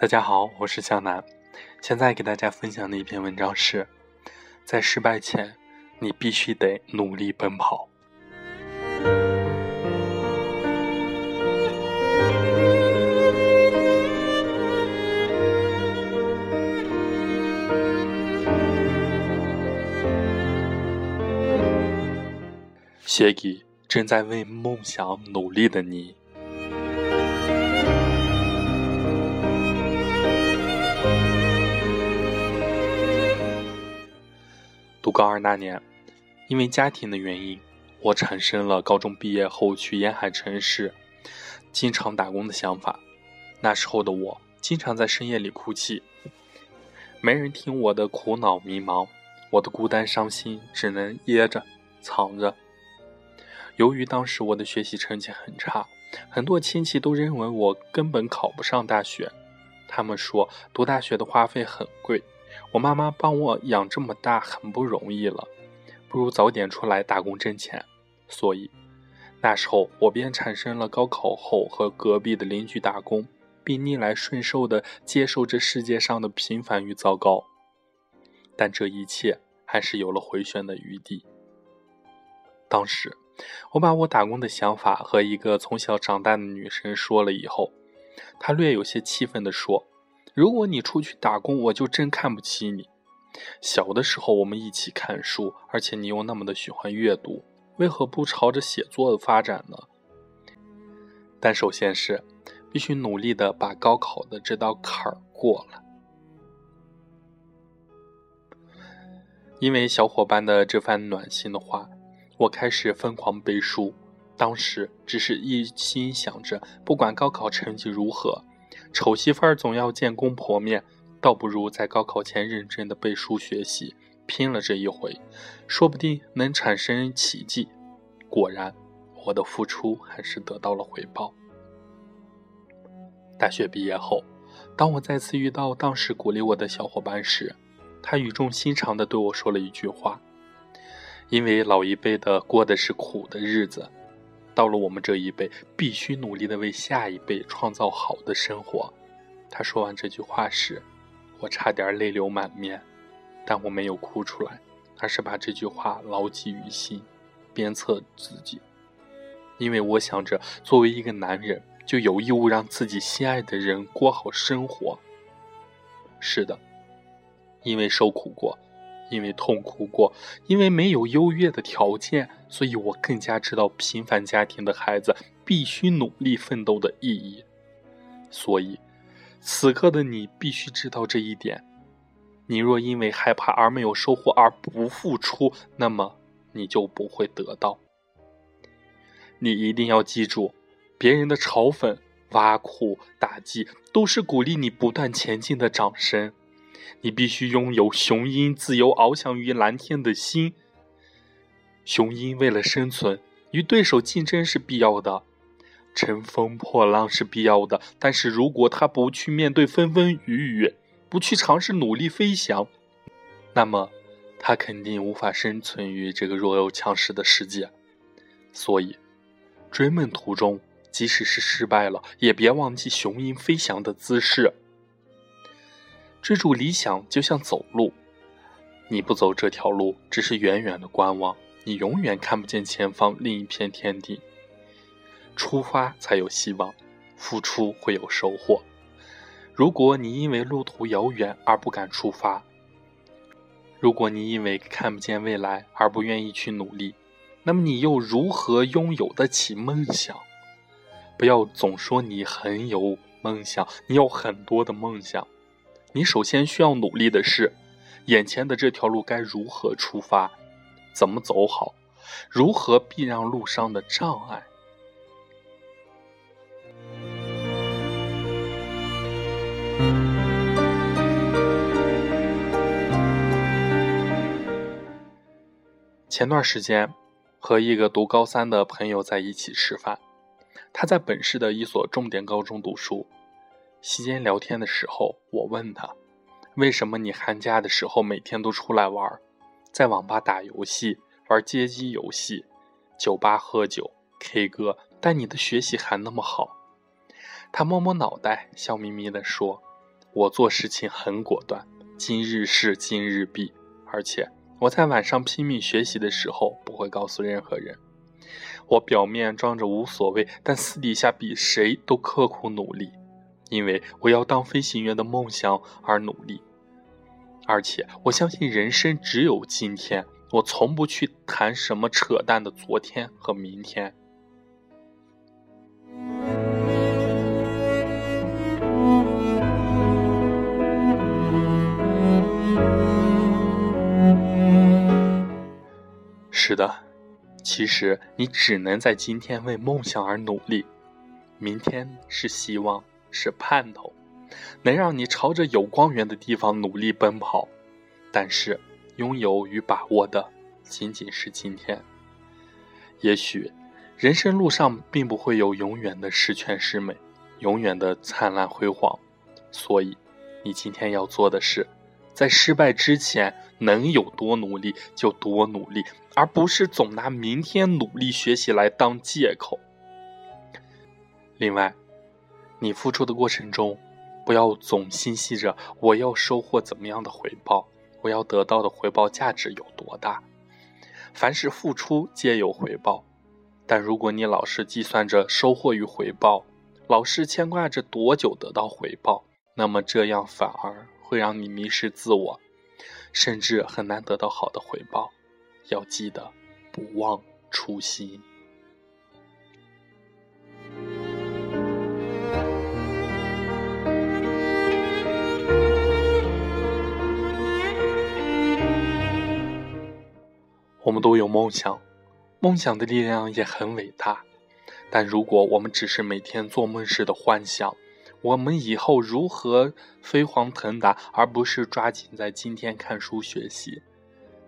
大家好，我是向南。现在给大家分享的一篇文章是：在失败前，你必须得努力奔跑。写给正在为梦想努力的你。高二那年，因为家庭的原因，我产生了高中毕业后去沿海城市经常打工的想法。那时候的我，经常在深夜里哭泣，没人听我的苦恼迷茫，我的孤单伤心只能掖着藏着。由于当时我的学习成绩很差，很多亲戚都认为我根本考不上大学。他们说读大学的花费很贵，我妈妈帮我养这么大很不容易了，不如早点出来打工挣钱。所以那时候我便产生了高考后和隔壁的邻居打工，并逆来顺受地接受这世界上的平凡与糟糕。但这一切还是有了回旋的余地。当时。我把我打工的想法和一个从小长大的女生说了以后，她略有些气愤地说：“如果你出去打工，我就真看不起你。小的时候我们一起看书，而且你又那么的喜欢阅读，为何不朝着写作发展呢？但首先是必须努力的把高考的这道坎儿过了。”因为小伙伴的这番暖心的话。我开始疯狂背书，当时只是一心想着，不管高考成绩如何，丑媳妇儿总要见公婆面，倒不如在高考前认真的背书学习，拼了这一回，说不定能产生奇迹。果然，我的付出还是得到了回报。大学毕业后，当我再次遇到当时鼓励我的小伙伴时，他语重心长地对我说了一句话。因为老一辈的过的是苦的日子，到了我们这一辈，必须努力的为下一辈创造好的生活。他说完这句话时，我差点泪流满面，但我没有哭出来，而是把这句话牢记于心，鞭策自己。因为我想着，作为一个男人，就有义务让自己心爱的人过好生活。是的，因为受苦过。因为痛苦过，因为没有优越的条件，所以我更加知道平凡家庭的孩子必须努力奋斗的意义。所以，此刻的你必须知道这一点。你若因为害怕而没有收获而不付出，那么你就不会得到。你一定要记住，别人的嘲讽、挖苦、打击，都是鼓励你不断前进的掌声。你必须拥有雄鹰自由翱翔于蓝天的心。雄鹰为了生存，与对手竞争是必要的，乘风破浪是必要的。但是如果它不去面对风风雨雨，不去尝试努力飞翔，那么它肯定无法生存于这个弱肉强食的世界。所以，追梦途中，即使是失败了，也别忘记雄鹰飞翔的姿势。追逐理想就像走路，你不走这条路，只是远远的观望，你永远看不见前方另一片天地。出发才有希望，付出会有收获。如果你因为路途遥远而不敢出发，如果你因为看不见未来而不愿意去努力，那么你又如何拥有得起梦想？不要总说你很有梦想，你有很多的梦想。你首先需要努力的是，眼前的这条路该如何出发，怎么走好，如何避让路上的障碍。前段时间，和一个读高三的朋友在一起吃饭，他在本市的一所重点高中读书。席间聊天的时候，我问他：“为什么你寒假的时候每天都出来玩，在网吧打游戏、玩街机游戏、酒吧喝酒、K 歌，但你的学习还那么好？”他摸摸脑袋，笑眯眯地说：“我做事情很果断，今日事今日毕，而且我在晚上拼命学习的时候不会告诉任何人。我表面装着无所谓，但私底下比谁都刻苦努力，因为我要当飞行员的梦想而努力。而且我相信人生只有今天，我从不去谈什么扯淡的昨天和明天。是的，其实你只能在今天为梦想而努力，明天是希望，是盼头。能让你朝着有光源的地方努力奔跑，但是拥有与把握的仅仅是今天。也许人生路上并不会有永远的十全十美，永远的灿烂辉煌，所以你今天要做的是，在失败之前能有多努力就多努力，而不是总拿明天努力学习来当借口。另外，你付出的过程中。不要总心系着我要收获怎么样的回报，我要得到的回报价值有多大？凡是付出皆有回报，但如果你老是计算着收获与回报，老是牵挂着多久得到回报，那么这样反而会让你迷失自我，甚至很难得到好的回报。要记得，不忘初心。我们都有梦想，梦想的力量也很伟大。但如果我们只是每天做梦似的幻想，我们以后如何飞黄腾达，而不是抓紧在今天看书学习，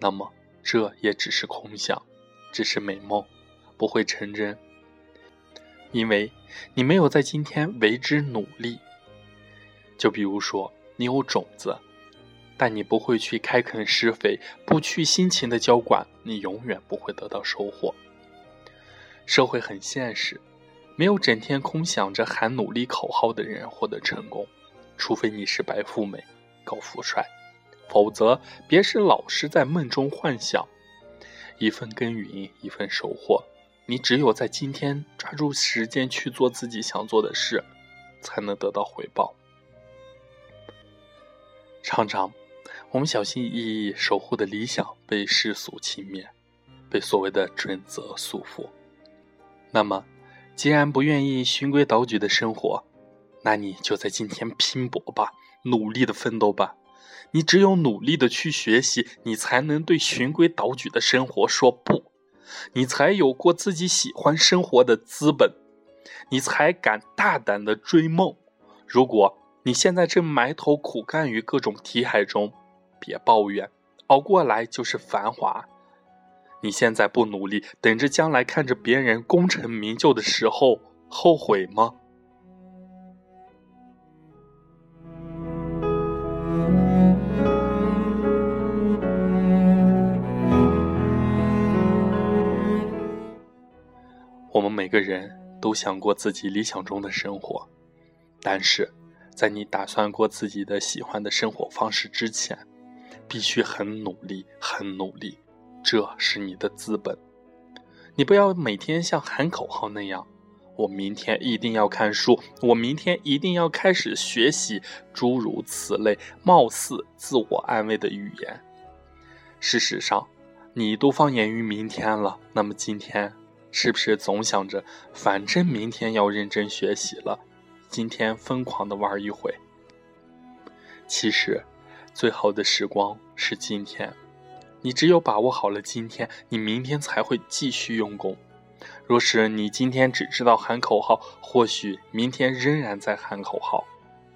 那么这也只是空想，只是美梦，不会成真。因为你没有在今天为之努力。就比如说，你有种子。但你不会去开垦施肥，不去辛勤的浇灌，你永远不会得到收获。社会很现实，没有整天空想着喊努力口号的人获得成功，除非你是白富美、高富帅，否则别是老是在梦中幻想。一份耕耘一份收获，你只有在今天抓住时间去做自己想做的事，才能得到回报。常常。我们小心翼翼守护的理想被世俗轻蔑，被所谓的准则束缚。那么，既然不愿意循规蹈矩的生活，那你就在今天拼搏吧，努力的奋斗吧。你只有努力的去学习，你才能对循规蹈矩的生活说不，你才有过自己喜欢生活的资本，你才敢大胆的追梦。如果你现在正埋头苦干于各种题海中，别抱怨，熬过来就是繁华。你现在不努力，等着将来看着别人功成名就的时候后悔吗？我们每个人都想过自己理想中的生活，但是在你打算过自己的喜欢的生活方式之前。必须很努力，很努力，这是你的资本。你不要每天像喊口号那样，我明天一定要看书，我明天一定要开始学习，诸如此类貌似自我安慰的语言。事实上，你都放眼于明天了，那么今天是不是总想着，反正明天要认真学习了，今天疯狂的玩一回？其实。最好的时光是今天，你只有把握好了今天，你明天才会继续用功。若是你今天只知道喊口号，或许明天仍然在喊口号，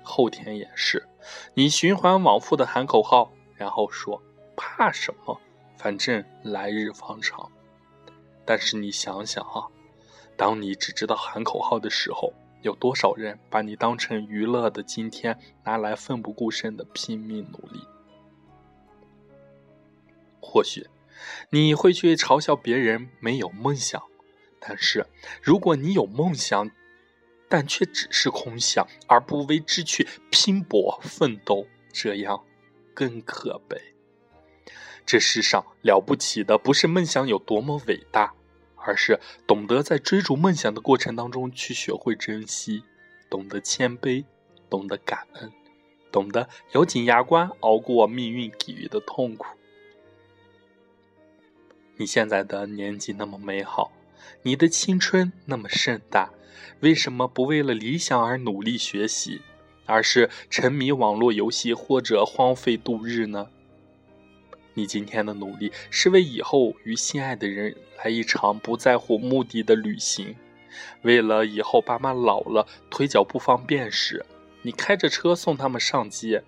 后天也是。你循环往复的喊口号，然后说怕什么？反正来日方长。但是你想想啊，当你只知道喊口号的时候。有多少人把你当成娱乐的今天，拿来奋不顾身的拼命努力？或许你会去嘲笑别人没有梦想，但是如果你有梦想，但却只是空想，而不为之去拼搏奋斗，这样更可悲。这世上了不起的不是梦想有多么伟大，而是懂得在追逐梦想的过程当中去学会珍惜，懂得谦卑，懂得感恩，懂得咬紧牙关熬过命运给予的痛苦。你现在的年纪那么美好，你的青春那么盛大。为什么不为了理想而努力学习，而是沉迷网络游戏或者荒废度日呢？你今天的努力是为以后与心爱的人来一场不在乎目的的旅行，为了以后爸妈老了腿脚不方便时，你开着车送他们上街，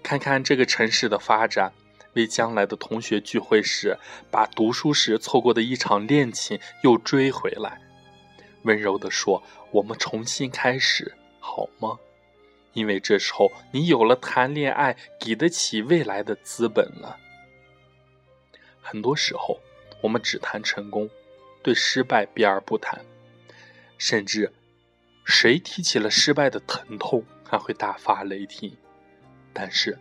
看看这个城市的发展，为将来的同学聚会时把读书时错过的一场恋情又追回来。温柔地说：“我们重新开始，好吗？因为这时候你有了谈恋爱给得起未来的资本了。很多时候，我们只谈成功，对失败避而不谈，甚至谁提起了失败的疼痛，还会大发雷霆。但是，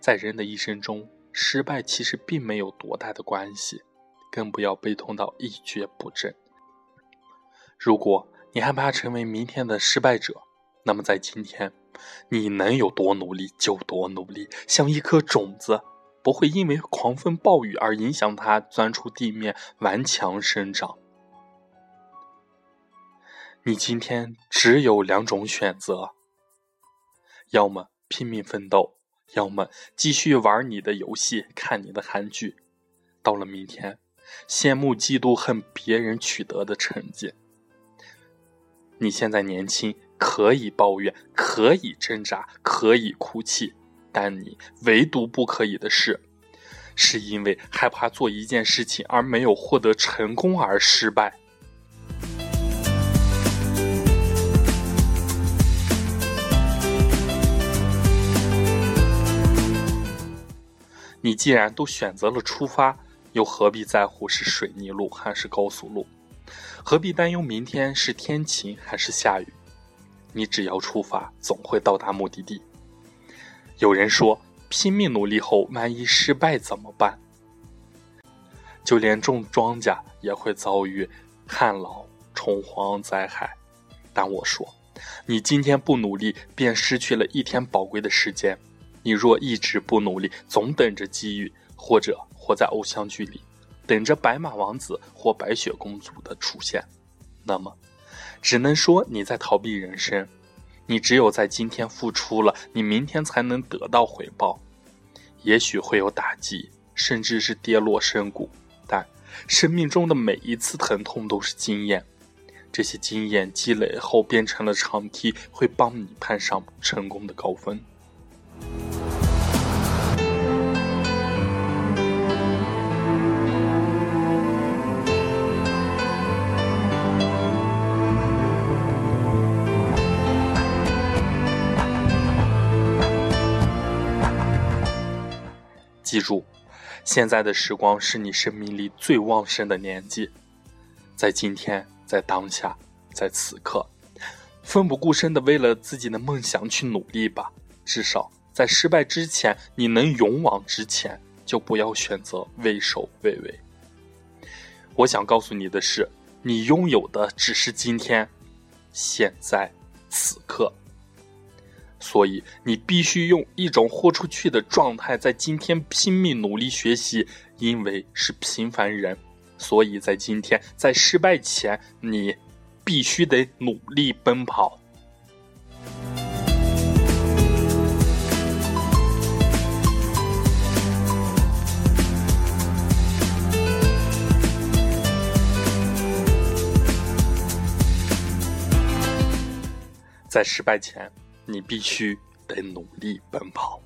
在人的一生中，失败其实并没有多大的关系，更不要悲痛到一蹶不振。”如果你害怕成为明天的失败者，那么在今天，你能有多努力就多努力，像一颗种子，不会因为狂风暴雨而影响它钻出地面顽强生长。你今天只有两种选择：要么拼命奋斗，要么继续玩你的游戏，看你的韩剧。到了明天，羡慕嫉妒恨别人取得的成绩。你现在年轻，可以抱怨，可以挣扎，可以哭泣，但你唯独不可以的是，是因为害怕做一件事情而没有获得成功而失败。你既然都选择了出发，又何必在乎是水泥路还是高速路？何必担忧明天是天晴还是下雨？你只要出发，总会到达目的地。有人说，拼命努力后，万一失败怎么办？就连种庄稼也会遭遇旱涝、虫蝗灾害。但我说，你今天不努力，便失去了一天宝贵的时间。你若一直不努力，总等着机遇，或者活在偶像剧里。等着白马王子或白雪公主的出现，那么，只能说你在逃避人生。你只有在今天付出了，你明天才能得到回报。也许会有打击，甚至是跌落深谷，但生命中的每一次疼痛都是经验。这些经验积累后变成了长梯，会帮你攀上成功的高峰。记住，现在的时光是你生命力最旺盛的年纪，在今天，在当下，在此刻，奋不顾身的为了自己的梦想去努力吧。至少在失败之前，你能勇往直前，就不要选择畏首畏尾。我想告诉你的是，你拥有的只是今天，现在，此刻。所以，你必须用一种豁出去的状态，在今天拼命努力学习，因为是平凡人，所以在今天，在失败前，你必须得努力奔跑。在失败前。你必须得努力奔跑。